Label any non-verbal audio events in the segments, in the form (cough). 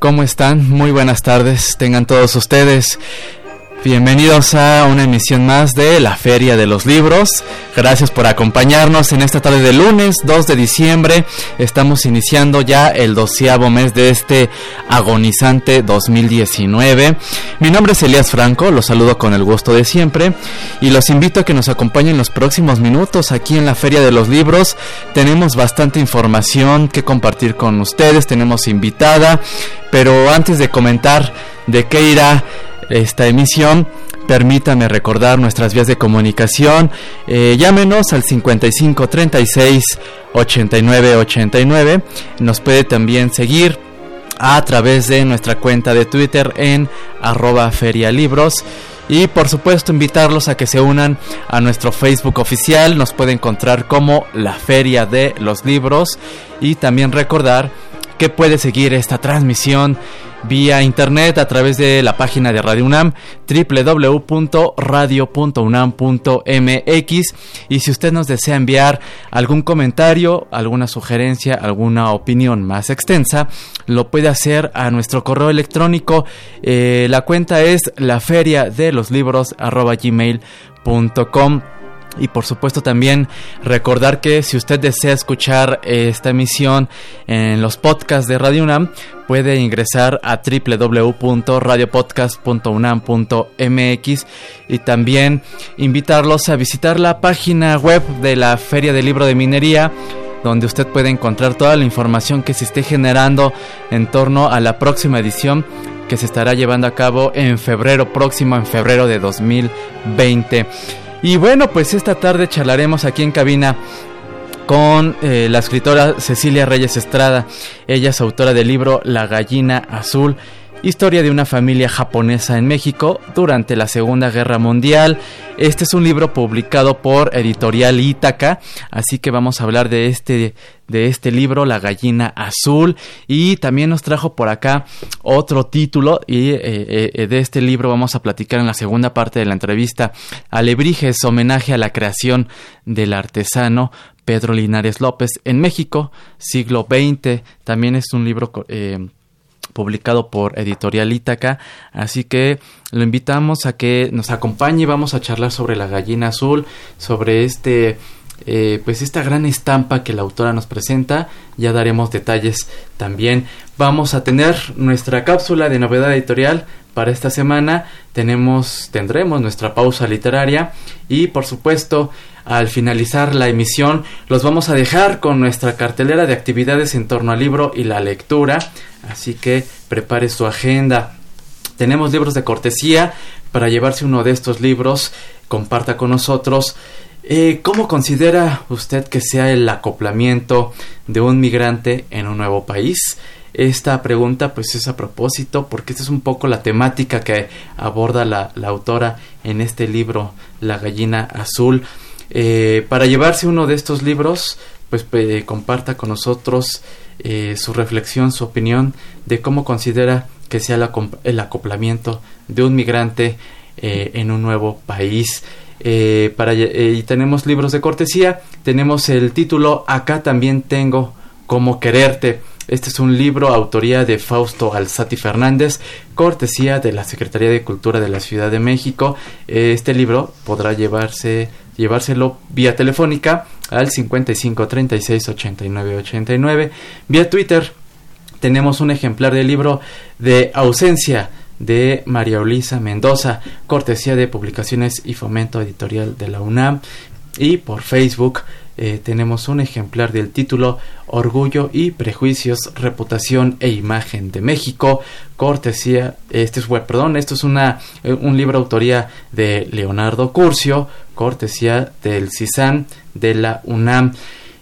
¿Cómo están? Muy buenas tardes. Tengan todos ustedes. Bienvenidos a una emisión más de la Feria de los Libros. Gracias por acompañarnos en esta tarde de lunes 2 de diciembre. Estamos iniciando ya el doceavo mes de este agonizante 2019. Mi nombre es Elías Franco, los saludo con el gusto de siempre y los invito a que nos acompañen los próximos minutos aquí en la Feria de los Libros. Tenemos bastante información que compartir con ustedes, tenemos invitada, pero antes de comentar de qué irá esta emisión, permítame recordar nuestras vías de comunicación. Eh, llámenos al 55 36 89 89. Nos puede también seguir a través de nuestra cuenta de Twitter en arroba ferialibros. Y por supuesto invitarlos a que se unan a nuestro Facebook oficial. Nos puede encontrar como la Feria de los Libros. Y también recordar que puede seguir esta transmisión vía internet a través de la página de Radio UNAM www.radio.unam.mx y si usted nos desea enviar algún comentario, alguna sugerencia, alguna opinión más extensa, lo puede hacer a nuestro correo electrónico. Eh, la cuenta es la y por supuesto también recordar que si usted desea escuchar esta emisión en los podcasts de Radio UNAM, puede ingresar a www.radiopodcast.unam.mx y también invitarlos a visitar la página web de la Feria del Libro de Minería donde usted puede encontrar toda la información que se esté generando en torno a la próxima edición que se estará llevando a cabo en febrero próximo, en febrero de 2020. Y bueno, pues esta tarde charlaremos aquí en cabina con eh, la escritora Cecilia Reyes Estrada. Ella es autora del libro La gallina azul. Historia de una familia japonesa en México durante la Segunda Guerra Mundial. Este es un libro publicado por Editorial Ítaca, así que vamos a hablar de este de este libro, La gallina azul, y también nos trajo por acá otro título y eh, eh, de este libro vamos a platicar en la segunda parte de la entrevista. Alebrijes, homenaje a la creación del artesano Pedro Linares López en México, siglo XX. También es un libro eh, publicado por Editorial Ítaca, así que lo invitamos a que nos acompañe. Vamos a charlar sobre la gallina azul, sobre este eh, pues esta gran estampa que la autora nos presenta ya daremos detalles también. Vamos a tener nuestra cápsula de novedad editorial para esta semana. Tenemos tendremos nuestra pausa literaria y por supuesto al finalizar la emisión los vamos a dejar con nuestra cartelera de actividades en torno al libro y la lectura. Así que prepare su agenda. Tenemos libros de cortesía para llevarse uno de estos libros. Comparta con nosotros eh, ¿Cómo considera usted que sea el acoplamiento de un migrante en un nuevo país? Esta pregunta pues es a propósito porque esta es un poco la temática que aborda la, autora en este libro La gallina azul. Eh, para llevarse uno de estos libros pues comparta con nosotros eh, su reflexión, su opinión de cómo considera que sea el, acoplamiento de un migrante en un nuevo país. Eh, para, eh, y tenemos libros de cortesía. Tenemos el título Acá también tengo como quererte. Este es un libro autoría de Fausto Alzati Fernández, cortesía de la Secretaría de Cultura de la Ciudad de México. Este libro podrá llevarse llevárselo vía telefónica al 55 36 89 89. Vía Twitter tenemos un ejemplar del libro de ausencia de María Ulisa Mendoza, cortesía de Publicaciones y Fomento Editorial de la UNAM. Y por Facebook eh, tenemos un ejemplar del título Orgullo y Prejuicios, Reputación e Imagen de México, cortesía, este es, perdón, esto es una, eh, un libro autoría de Leonardo Curcio, cortesía del CISAN de la UNAM.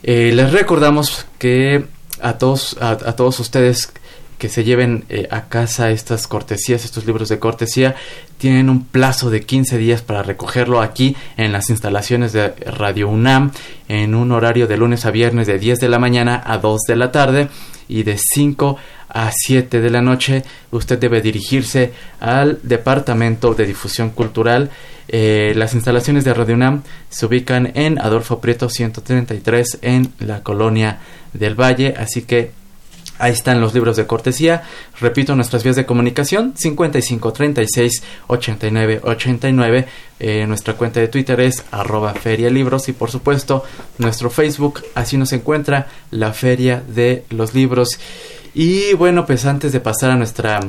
Eh, les recordamos que a todos, a todos ustedes que se lleven eh, a casa estas cortesías, estos libros de cortesía, tienen un plazo de 15 días para recogerlo aquí en las instalaciones de Radio UNAM en un horario de lunes a viernes de 10 de la mañana a 2 de la tarde y de 5 a 7 de la noche usted debe dirigirse al Departamento de Difusión Cultural. Eh, las instalaciones de Radio UNAM se ubican en Adolfo Prieto 133 en la colonia del Valle, así que Ahí están los libros de cortesía. Repito, nuestras vías de comunicación 55 36 89 89. nuestra cuenta de Twitter es arroba feria libros y por supuesto nuestro Facebook. Así nos encuentra la feria de los libros. Y bueno, pues antes de pasar a nuestra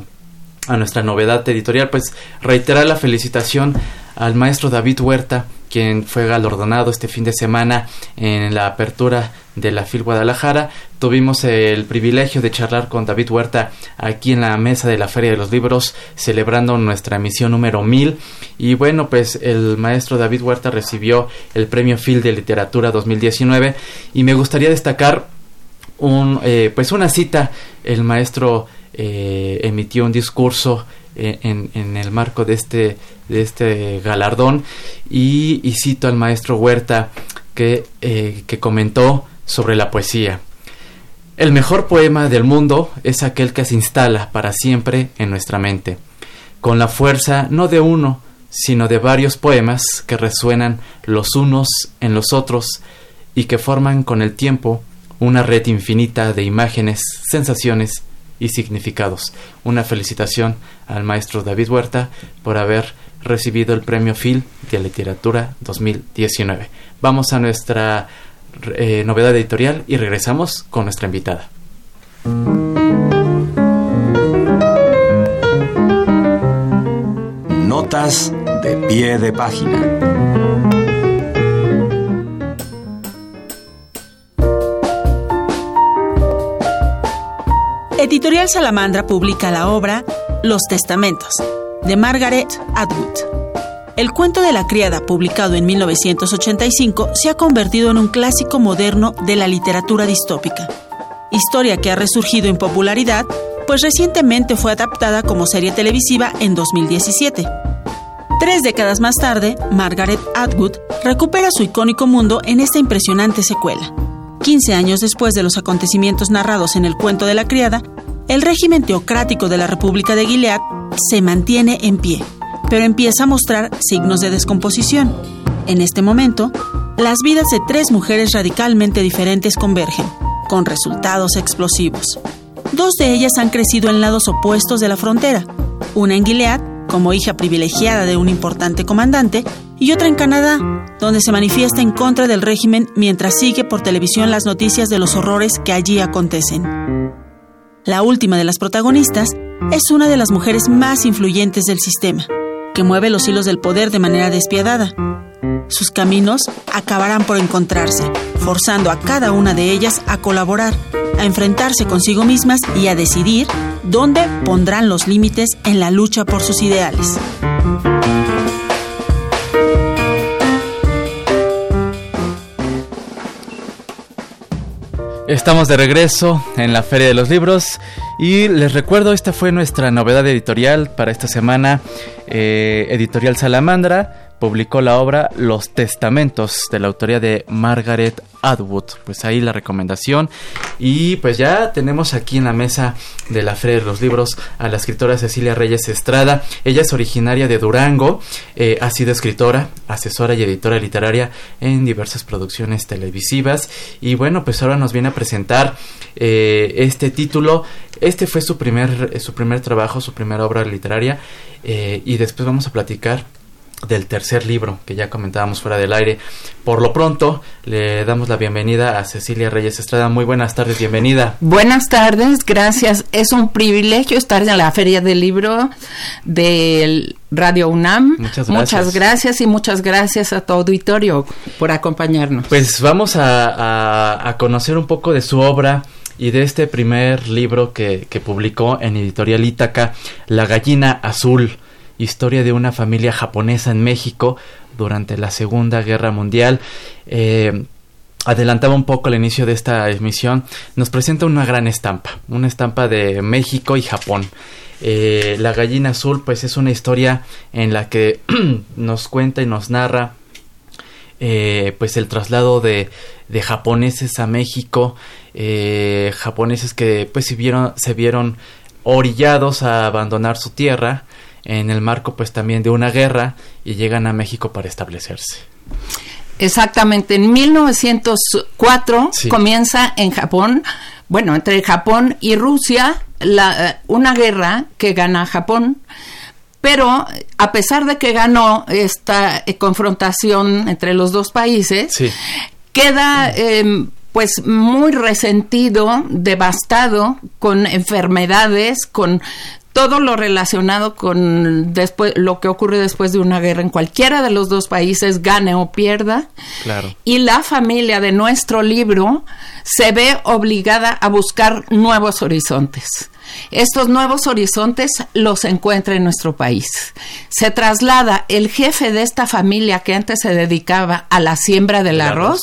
a nuestra novedad editorial, pues reiterar la felicitación al maestro David Huerta, quien fue galardonado este fin de semana en la apertura de la FIL Guadalajara. Tuvimos el privilegio de charlar con David Huerta aquí en la mesa de la Feria de los Libros, celebrando nuestra emisión número 1000. Y bueno, pues el maestro David Huerta recibió el premio FIL de Literatura 2019 y me gustaría destacar un, eh, pues una cita. El maestro eh, emitió un discurso eh, en, el marco de este, de este galardón y, cito al maestro Huerta que, que comentó sobre la poesía. El mejor poema del mundo es aquel que se instala para siempre en nuestra mente, con la fuerza no de uno, sino de varios poemas que resuenan los unos en los otros y que forman con el tiempo una red infinita de imágenes, sensaciones y significados. Una felicitación al maestro David Huerta por haber recibido el premio Phil de Literatura 2019. Vamos a nuestra eh, novedad editorial y regresamos con nuestra invitada. Notas de pie de página. Editorial Salamandra publica la obra Los Testamentos de Margaret Atwood. El cuento de la criada, publicado en 1985, se ha convertido en un clásico moderno de la literatura distópica. Historia que ha resurgido en popularidad, pues recientemente fue adaptada como serie televisiva en 2017. Tres décadas más tarde, Margaret Atwood recupera su icónico mundo en esta impresionante secuela. 15 años después de los acontecimientos narrados en el cuento de la criada, el régimen teocrático de la República de Gilead se mantiene en pie pero empieza a mostrar signos de descomposición. En este momento, las vidas de tres mujeres radicalmente diferentes convergen, con resultados explosivos. Dos de ellas han crecido en lados opuestos de la frontera, una en Gilead, como hija privilegiada de un importante comandante, y otra en Canadá, donde se manifiesta en contra del régimen mientras sigue por televisión las noticias de los horrores que allí acontecen. La última de las protagonistas es una de las mujeres más influyentes del sistema, que mueve los hilos del poder de manera despiadada. Sus caminos acabarán por encontrarse, forzando a cada una de ellas a colaborar, a enfrentarse consigo mismas y a decidir dónde pondrán los límites en la lucha por sus ideales. Estamos de regreso en la Feria de los Libros y les recuerdo, esta fue nuestra novedad editorial para esta semana, eh, Editorial Salamandra publicó la obra Los Testamentos de la autoría de Margaret Atwood. Pues ahí la recomendación. Y pues ya tenemos aquí en la mesa de la Feria de los Libros a la escritora Cecilia Reyes Estrada. Ella es originaria de Durango, eh, ha sido escritora, asesora y editora literaria en diversas producciones televisivas. Y bueno, pues ahora nos viene a presentar eh, este título. Este fue su primer, su primer trabajo, su primera obra literaria. Eh, y después vamos a platicar del tercer libro que ya comentábamos fuera del aire. Por lo pronto, le damos la bienvenida a Cecilia Reyes Estrada. Muy buenas tardes, bienvenida. Buenas tardes, gracias. Es un privilegio estar en la Feria del Libro del Radio UNAM. Muchas gracias. Muchas gracias y muchas gracias a tu auditorio por acompañarnos. Pues vamos a, a, conocer un poco de su obra y de este primer libro que, que publicó en Editorial Ítaca, La gallina azul historia de una familia japonesa en México durante la Segunda Guerra Mundial. Eh, adelantaba un poco el inicio de esta emisión, nos presenta una gran estampa, una estampa de México y Japón. Eh, la gallina azul, pues es una historia en la que (clears throat) nos cuenta y nos narra eh, pues el traslado de, japoneses a México, japoneses que pues se vieron orillados a abandonar su tierra en el marco pues también de una guerra y llegan a México para establecerse. Exactamente, en 1904 comienza en Japón, bueno, entre Japón y Rusia, la, eh, una guerra que gana Japón, pero a pesar de que ganó esta eh, confrontación entre los dos países, queda em, pues muy resentido, devastado, con enfermedades, con todo lo relacionado con después lo que ocurre después de una guerra en cualquiera de los dos países gane o pierda. Claro. Y la familia de nuestro libro se ve obligada a buscar nuevos horizontes. Estos nuevos horizontes los encuentra en nuestro país. Se traslada el jefe de esta familia que antes se dedicaba a la siembra del arroz,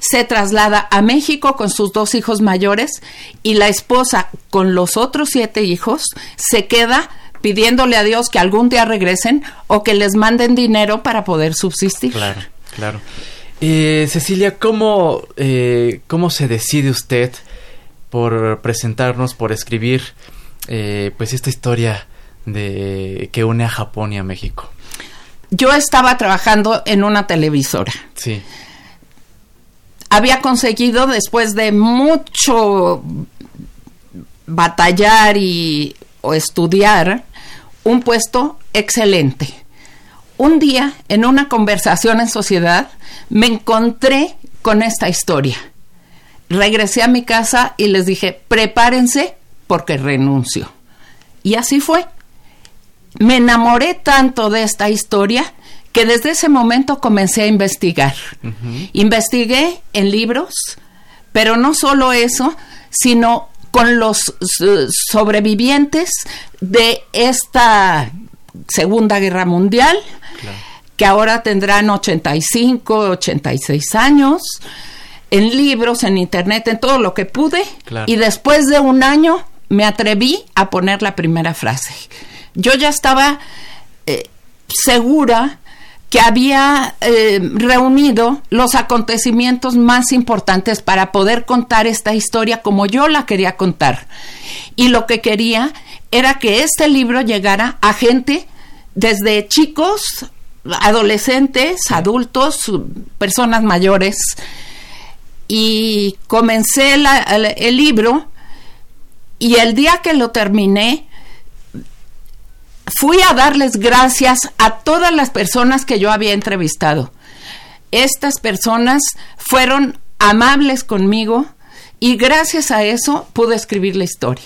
se traslada a México con sus dos hijos mayores y la esposa con los otros siete hijos se queda pidiéndole a Dios que algún día regresen o que les manden dinero para poder subsistir. Claro, claro. Eh, Cecilia, ¿cómo, eh, ¿cómo se decide usted por presentarnos, por escribir eh, pues esta historia de que une a Japón y a México. Yo estaba trabajando en una televisora. Sí. Había conseguido después de mucho batallar y o estudiar un puesto excelente. Un día, en una conversación en sociedad, me encontré con esta historia regresé a mi casa y les dije, prepárense porque renuncio. Y así fue. Me enamoré tanto de esta historia que desde ese momento comencé a investigar. Investigué en libros, pero no solo eso, sino con los sobrevivientes de esta Segunda Guerra Mundial, que ahora tendrán 85, 86 años en libros, en internet, en todo lo que pude. Y después de un año me atreví a poner la primera frase. Yo ya estaba eh, segura que había eh, reunido los acontecimientos más importantes para poder contar esta historia como yo la quería contar. Y lo que quería era que este libro llegara a gente desde chicos, adolescentes, adultos, personas mayores, y comencé el libro y el día que lo terminé, fui a darles gracias a todas las personas que yo había entrevistado. Estas personas fueron amables conmigo y gracias a eso pude escribir la historia.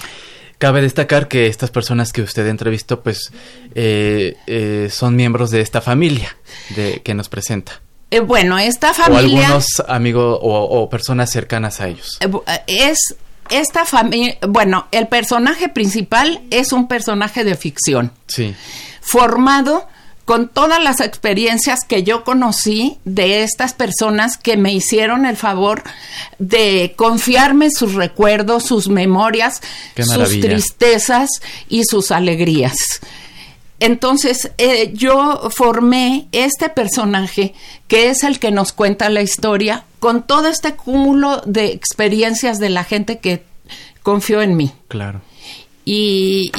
Cabe destacar que estas personas que usted entrevistó, pues, eh, eh, son miembros de esta familia de, que nos presenta. Eh, bueno, esta familia... O algunos amigos o, personas cercanas a ellos. Eh, eh, es esta familia... Bueno, el personaje principal es un personaje de ficción. Sí. Formado con todas las experiencias que yo conocí de estas personas que me hicieron el favor de confiarme sus recuerdos, sus memorias, sus tristezas y sus alegrías. Entonces eh, yo formé este personaje que es el que nos cuenta la historia con todo este cúmulo de experiencias de la gente que confió en mí. Claro. Y,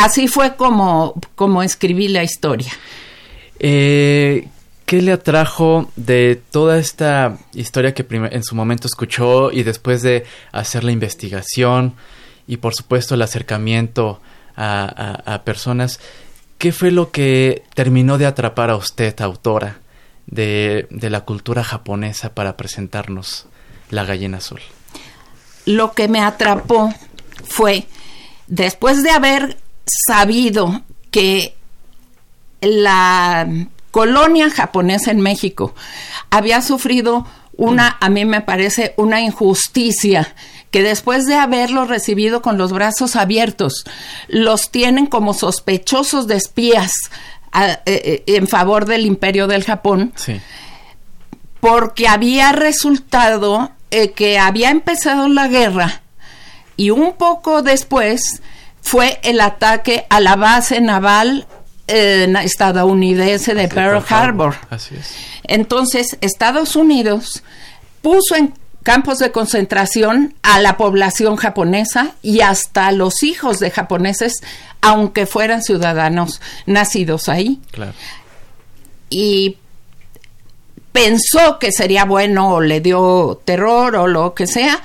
así fue como, como escribí la historia. Eh, ¿Qué le atrajo de toda esta historia que en su momento escuchó y después de hacer la investigación y por supuesto el acercamiento a personas? ¿Qué fue lo que terminó de atrapar a usted, autora, de, la cultura japonesa para presentarnos la gallina azul? Lo que me atrapó fue, después de haber sabido que la colonia japonesa en México había sufrido una, a mí me parece, una injusticia que después de haberlos recibido con los brazos abiertos, los tienen como sospechosos de espías eh, eh, en favor del imperio del Japón. porque había resultado eh, que había empezado la guerra y un poco después fue el ataque a la base naval eh, estadounidense de Pearl Harbor. Así es. Entonces, Estados Unidos puso en campos de concentración a la población japonesa y hasta a los hijos de japoneses, aunque fueran ciudadanos nacidos ahí. Claro. Y pensó que sería bueno o le dio terror o lo que sea,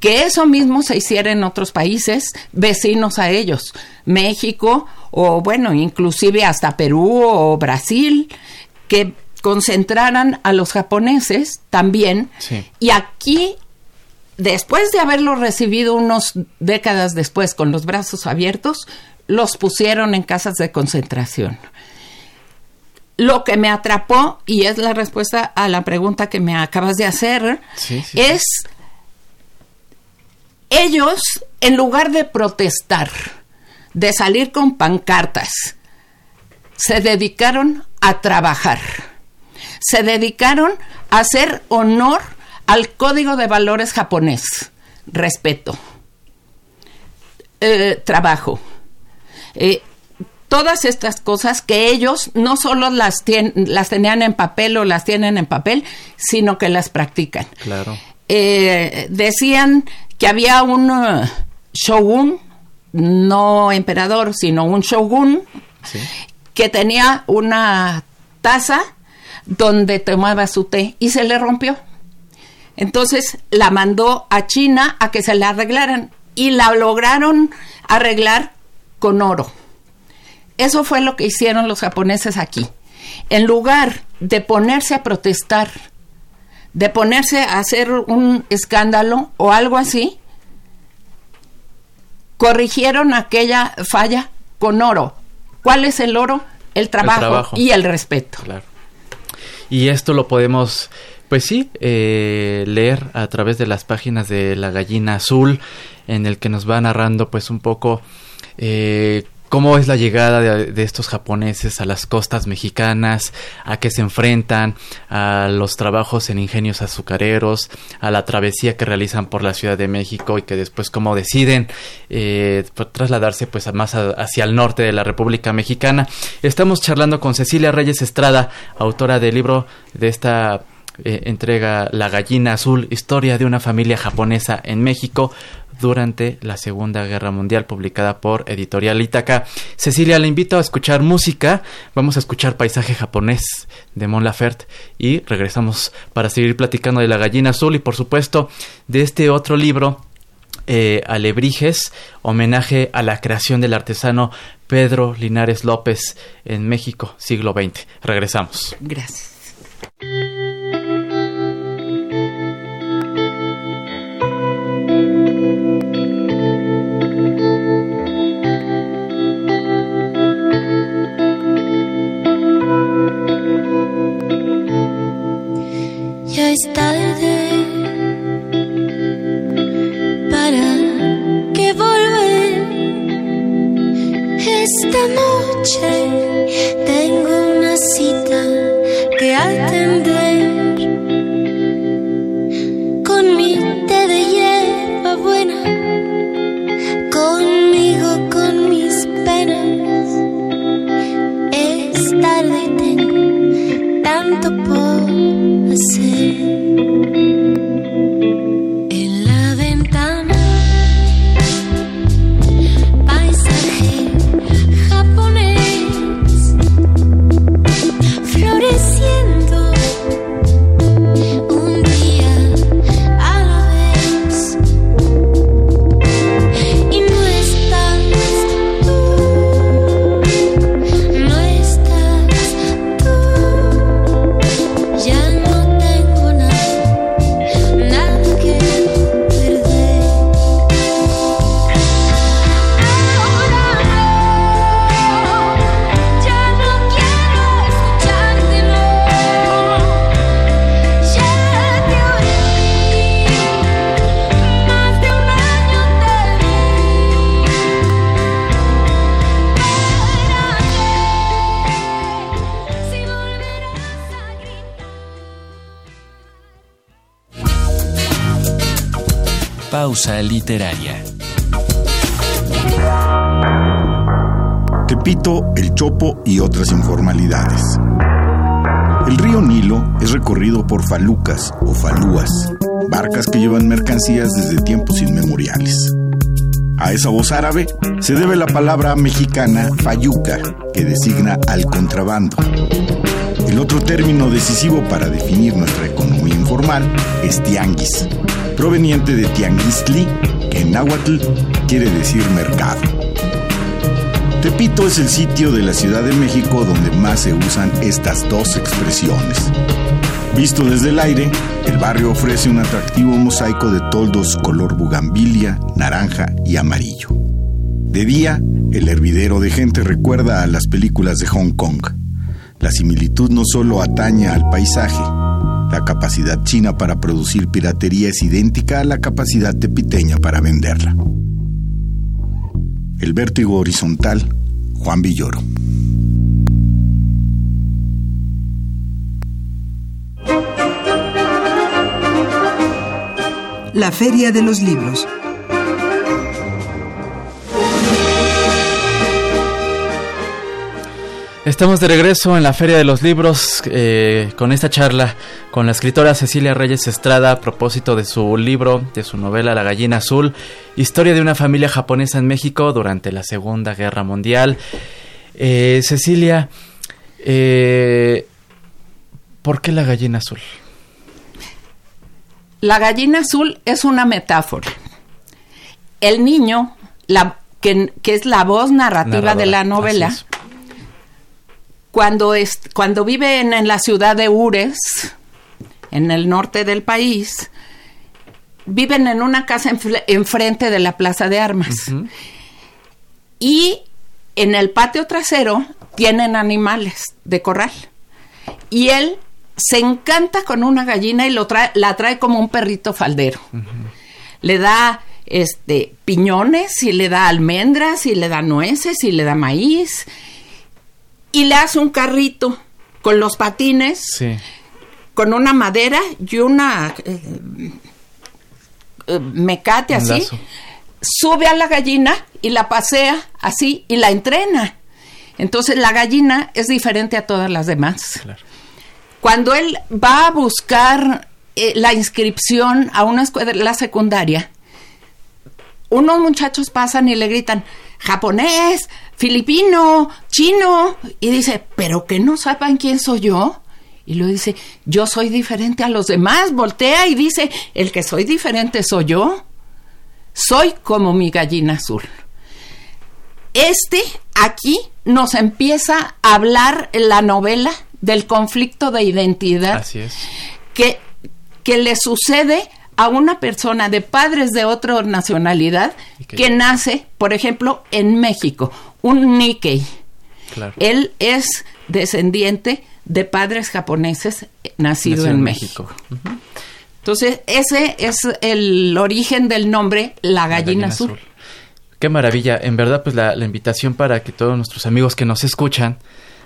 que eso mismo se hiciera en otros países vecinos a ellos, México o bueno, inclusive hasta Perú o Brasil, que concentraran a los japoneses también. Y aquí, después de haberlos recibido unos décadas después con los brazos abiertos, los pusieron en casas de concentración. Lo que me atrapó, y es la respuesta a la pregunta que me acabas de hacer, es ellos, en lugar de protestar, de salir con pancartas, se dedicaron a trabajar se dedicaron a hacer honor al código de valores japonés. Respeto. Eh, trabajo. Eh, todas estas cosas que ellos no solo las, las tenían en papel o las tienen en papel, sino que las practican. Claro. Eh, decían que había un shogun, no emperador, sino un shogun, que tenía una taza donde tomaba su té y se le rompió. Entonces la mandó a China a que se la arreglaran y la lograron arreglar con oro. Eso fue lo que hicieron los japoneses aquí. En lugar de ponerse a protestar, de ponerse a hacer un escándalo o algo así, corrigieron aquella falla con oro. ¿Cuál es el oro? El trabajo, y el respeto. Y esto lo podemos, pues sí, eh, leer a través de las páginas de La Gallina Azul, en el que nos va narrando pues un poco eh, cómo es la llegada de, estos japoneses a las costas mexicanas, a qué se enfrentan, a los trabajos en ingenios azucareros, a la travesía que realizan por la Ciudad de México y que después cómo deciden eh, pues, trasladarse pues más hacia el norte de la República Mexicana. Estamos charlando con Cecilia Reyes Estrada, autora del libro de esta eh, entrega La gallina azul, historia de una familia japonesa en México durante la Segunda Guerra Mundial, publicada por Editorial Itaca. Cecilia, le invito a escuchar música. Vamos a escuchar Paisaje japonés de Mon Laferte y regresamos para seguir platicando de la gallina azul y, por supuesto, de este otro libro. Eh, Alebrijes, homenaje a la creación del artesano Pedro Linares López en México, siglo XX. Regresamos. Gracias. Es tarde para que volver. Esta noche tengo una cita que atender Literaria. Tepito, El Chopo y otras informalidades. El río Nilo es recorrido por falucas o falúas, barcas que llevan mercancías desde tiempos inmemoriales. A esa voz árabe se debe la palabra mexicana fayuca, que designa al contrabando. El otro término decisivo para definir nuestra economía informal es tianguis, proveniente de tianguistli, que en náhuatl quiere decir mercado. Tepito es el sitio de la Ciudad de México donde más se usan estas dos expresiones. Visto desde el aire, el barrio ofrece un atractivo mosaico de toldos color bugambilia, naranja y amarillo. De día, el hervidero de gente recuerda a las películas de Hong Kong. La similitud no solo ataña al paisaje, capacidad china para producir piratería es idéntica a la capacidad tepiteña para venderla. El vértigo horizontal, Juan Villoro. La Feria de los Libros. Estamos de regreso en la Feria de los Libros eh, con esta charla con la escritora Cecilia Reyes Estrada a propósito de su libro, de su novela La gallina azul, historia de una familia japonesa en México durante la Segunda Guerra Mundial. Eh, Cecilia, eh, ¿por qué la gallina azul? La gallina azul es una metáfora. El niño, la, que, es la voz narrativa de la novela, cuando, es, cuando viven en la ciudad de Ures, en el norte del país, viven en una casa enfrente de la plaza de armas. Y en el patio trasero tienen animales de corral. Y él se encanta con una gallina y lo trae, la trae como un perrito faldero. Le da este piñones y le da almendras y le da nueces y le da maíz y le hace un carrito con los patines, con una madera y una eh, eh, mecate así. Sube a la gallina y la pasea así y la entrena. Entonces la gallina es diferente a todas las demás. Cuando él va a buscar eh, la inscripción a una escuela secundaria, unos muchachos pasan y le gritan, japonés, filipino, chino, y dice, pero que no saben quién soy yo. Y lo dice, yo soy diferente a los demás, voltea y dice, el que soy diferente soy yo. Soy como mi gallina azul. Este aquí nos empieza a hablar en la novela del conflicto de identidad Que, que le sucede a una persona de padres de otra nacionalidad que nace, por ejemplo, en México, un Nikkei. Él es descendiente de padres japoneses nacido en, México. Entonces, ese es el origen del nombre La Gallina, azul. Qué maravilla. En verdad, pues la, la invitación para que todos nuestros amigos que nos escuchan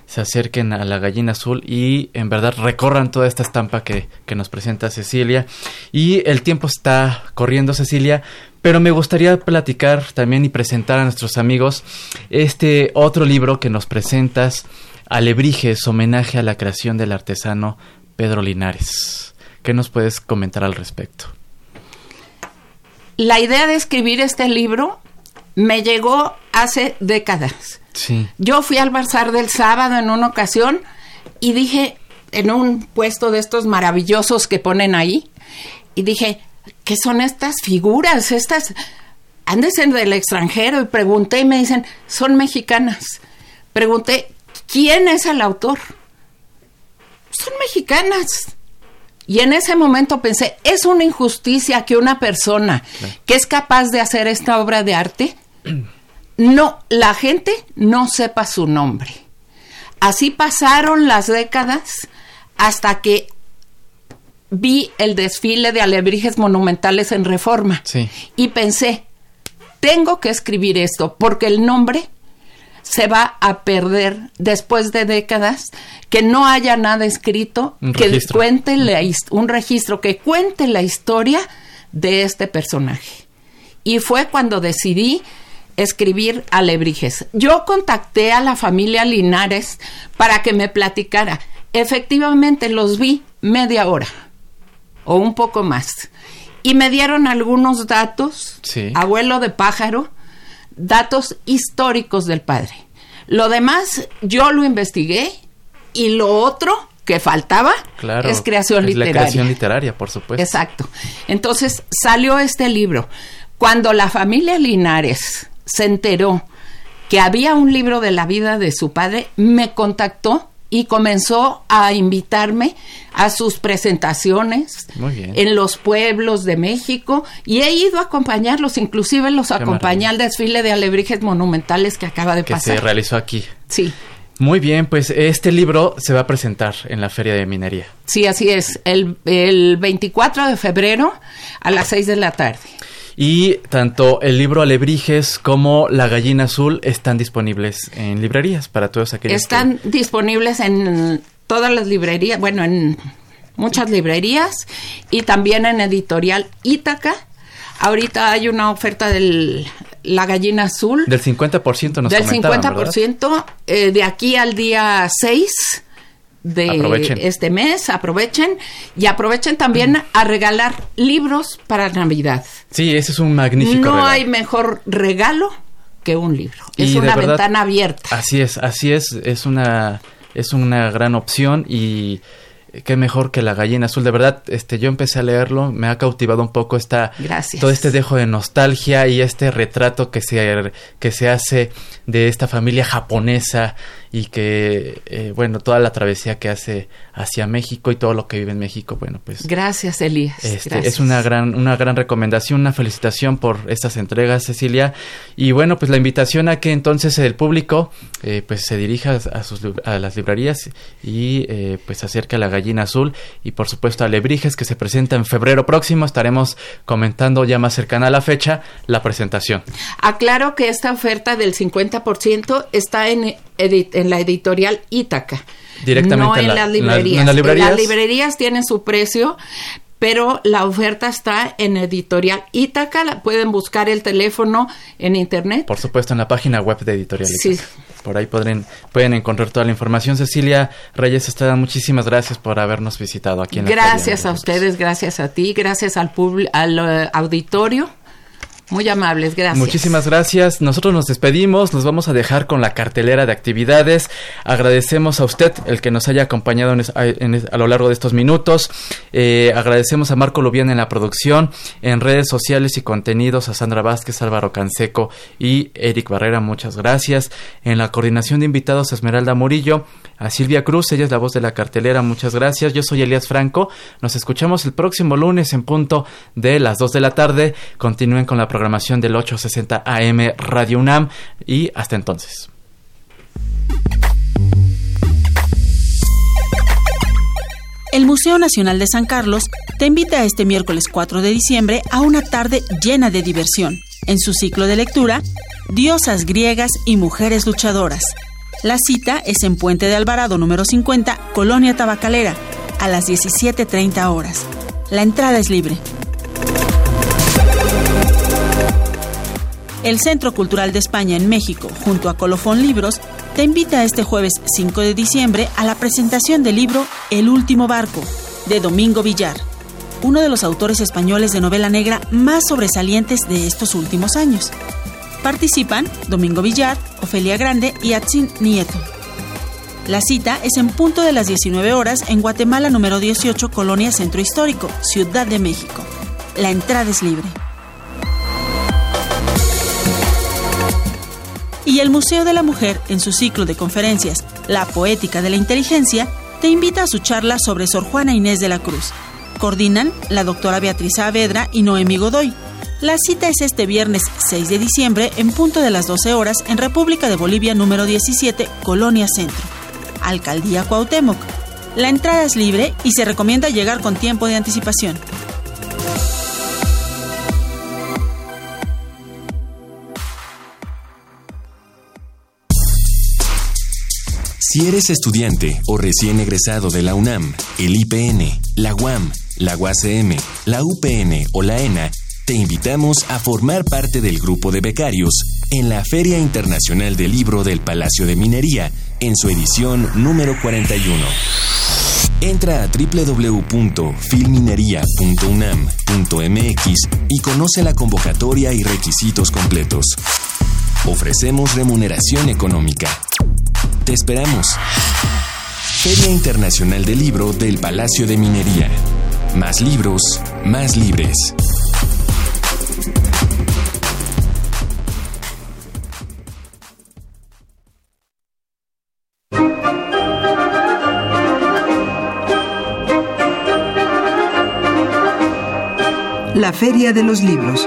se acerquen a la gallina azul y en verdad recorran toda esta estampa que, nos presenta Cecilia. Y el tiempo está corriendo, Cecilia, pero me gustaría platicar también y presentar a nuestros amigos este otro libro que nos presentas, Alebrijes, homenaje a la creación del artesano Pedro Linares. ¿Qué nos puedes comentar al respecto? La idea de escribir este libro me llegó hace décadas. Yo fui al bazar del sábado en una ocasión y dije, en un puesto de estos maravillosos que ponen ahí, y dije, ¿qué son estas figuras? Estas, han de ser del extranjero. Y pregunté y me dicen, son mexicanas. Pregunté, ¿quién es el autor? Son mexicanas. Y en ese momento pensé, es una injusticia que una persona que es capaz de hacer esta obra de arte (clears throat) no, la gente no sepa su nombre. Así pasaron las décadas hasta que vi el desfile de alebrijes monumentales en Reforma y pensé, tengo que escribir esto porque el nombre se va a perder después de décadas que no haya nada escrito que cuente un registro que cuente la historia de este personaje. Y fue cuando decidí escribir Alebrijes. Yo contacté a la familia Linares para que me platicara. Efectivamente los vi media hora o un poco más. Y me dieron algunos datos, abuelo de pájaro, datos históricos del padre. Lo demás yo lo investigué y lo otro que faltaba es creación literaria. La creación literaria, por supuesto. Exacto. Entonces salió este libro. Cuando la familia Linares se enteró que había un libro de la vida de su padre, me contactó y comenzó a invitarme a sus presentaciones en los pueblos de México y he ido a acompañarlos, inclusive los acompañé al desfile de alebrijes monumentales que acaba de pasar. Que se realizó aquí. Sí. Muy bien, pues este libro se va a presentar en la Feria de Minería. Sí, así es, el, el 24 de febrero a las 6 de la tarde. Y tanto el libro Alebrijes como La Gallina Azul están disponibles en librerías para todos aquellos. Están disponibles en todas las librerías, bueno, en muchas librerías y también en editorial Ítaca. Ahorita hay una oferta del La Gallina Azul. Del 50% nos Del 50% eh, de aquí al día 6 de este mes, aprovechen y aprovechen también a regalar libros para Navidad. Sí, ese es un magnífico No hay mejor regalo que un libro. es una ventana abierta. Así es, así es, es una es una gran opción y qué mejor que la gallina azul. De verdad, este, yo empecé a leerlo, me ha cautivado un poco esta, todo este dejo de nostalgia y este retrato que se, que se hace de esta familia japonesa y que, eh, bueno, toda la travesía que hace hacia México y todo lo que vive en México, bueno, pues... Gracias, Elías. Este, es una gran, una gran recomendación, una felicitación por estas entregas, Cecilia. Y bueno, pues la invitación a que entonces el público, eh, pues se dirija a, sus, a las librerías y eh, pues acerque a la gallina azul y por supuesto a Lebrijes que se presenta en febrero próximo. Estaremos comentando ya más cercana a la fecha la presentación. Aclaro que esta oferta del 50% está en en la editorial Ítaca. Directamente no en, las librerías. En, las librerías tienen su precio, pero la oferta está en editorial Ítaca. Pueden buscar el teléfono en internet. Por supuesto, en la página web de editorial Ítaca. Sí. Por ahí pueden, pueden encontrar toda la información. Cecilia Reyes Estrada, muchísimas gracias por habernos visitado aquí en la Gracias a ustedes, gracias a ti, gracias al, al uh, auditorio muy amables, gracias. Muchísimas gracias. Nosotros nos despedimos, nos vamos a dejar con la cartelera de actividades. Agradecemos a usted el que nos haya acompañado a, lo largo de estos minutos. Eh, agradecemos a Marco Lubián en la producción, en redes sociales y contenidos, a Sandra Vázquez, Álvaro Canseco y Eric Barrera, muchas gracias. En la coordinación de invitados, a Esmeralda Murillo, a Silvia Cruz, ella es la voz de la cartelera, muchas gracias. Yo soy Elías Franco. Nos escuchamos el próximo lunes en punto de las 2 de la tarde. Continúen con la programación del 860 AM Radio UNAM y hasta entonces. El Museo Nacional de San Carlos te invita este miércoles 4 de diciembre a una tarde llena de diversión. En su ciclo de lectura, Diosas griegas y mujeres luchadoras. La cita es en Puente de Alvarado número 50, Colonia Tabacalera, a las 17.30 horas. La entrada es libre. El Centro Cultural de España en México, junto a Colofón Libros, te invita este jueves 5 de diciembre a la presentación del libro El último barco, de Domingo Villar, uno de los autores españoles de novela negra más sobresalientes de estos últimos años. Participan Domingo Villar, Ofelia Grande y Atsin Nieto. La cita es en punto de las 19 horas en Guatemala número 18, Colonia Centro Histórico, Ciudad de México. La entrada es libre. Y el Museo de la Mujer, en su ciclo de conferencias La Poética de la Inteligencia, te invita a su charla sobre Sor Juana Inés de la Cruz. Coordinan la doctora Beatriz Saavedra y Noemi Godoy. La cita es este viernes 6 de diciembre en punto de las 12 horas en República de Bolivia número 17, Colonia Centro. Alcaldía Cuauhtémoc. La entrada es libre y se recomienda llegar con tiempo de anticipación. Si eres estudiante o recién egresado de la UNAM, el IPN, la UAM, la UACM, la UPN o la ENA, te invitamos a formar parte del grupo de becarios en la Feria Internacional del Libro del Palacio de Minería en su edición número 41. Entra a www.filminería.unam.mx y conoce la convocatoria y requisitos completos. Ofrecemos remuneración económica. Te esperamos. Feria Internacional del Libro del Palacio de Minería. Más libros, más libres. La Feria de los Libros.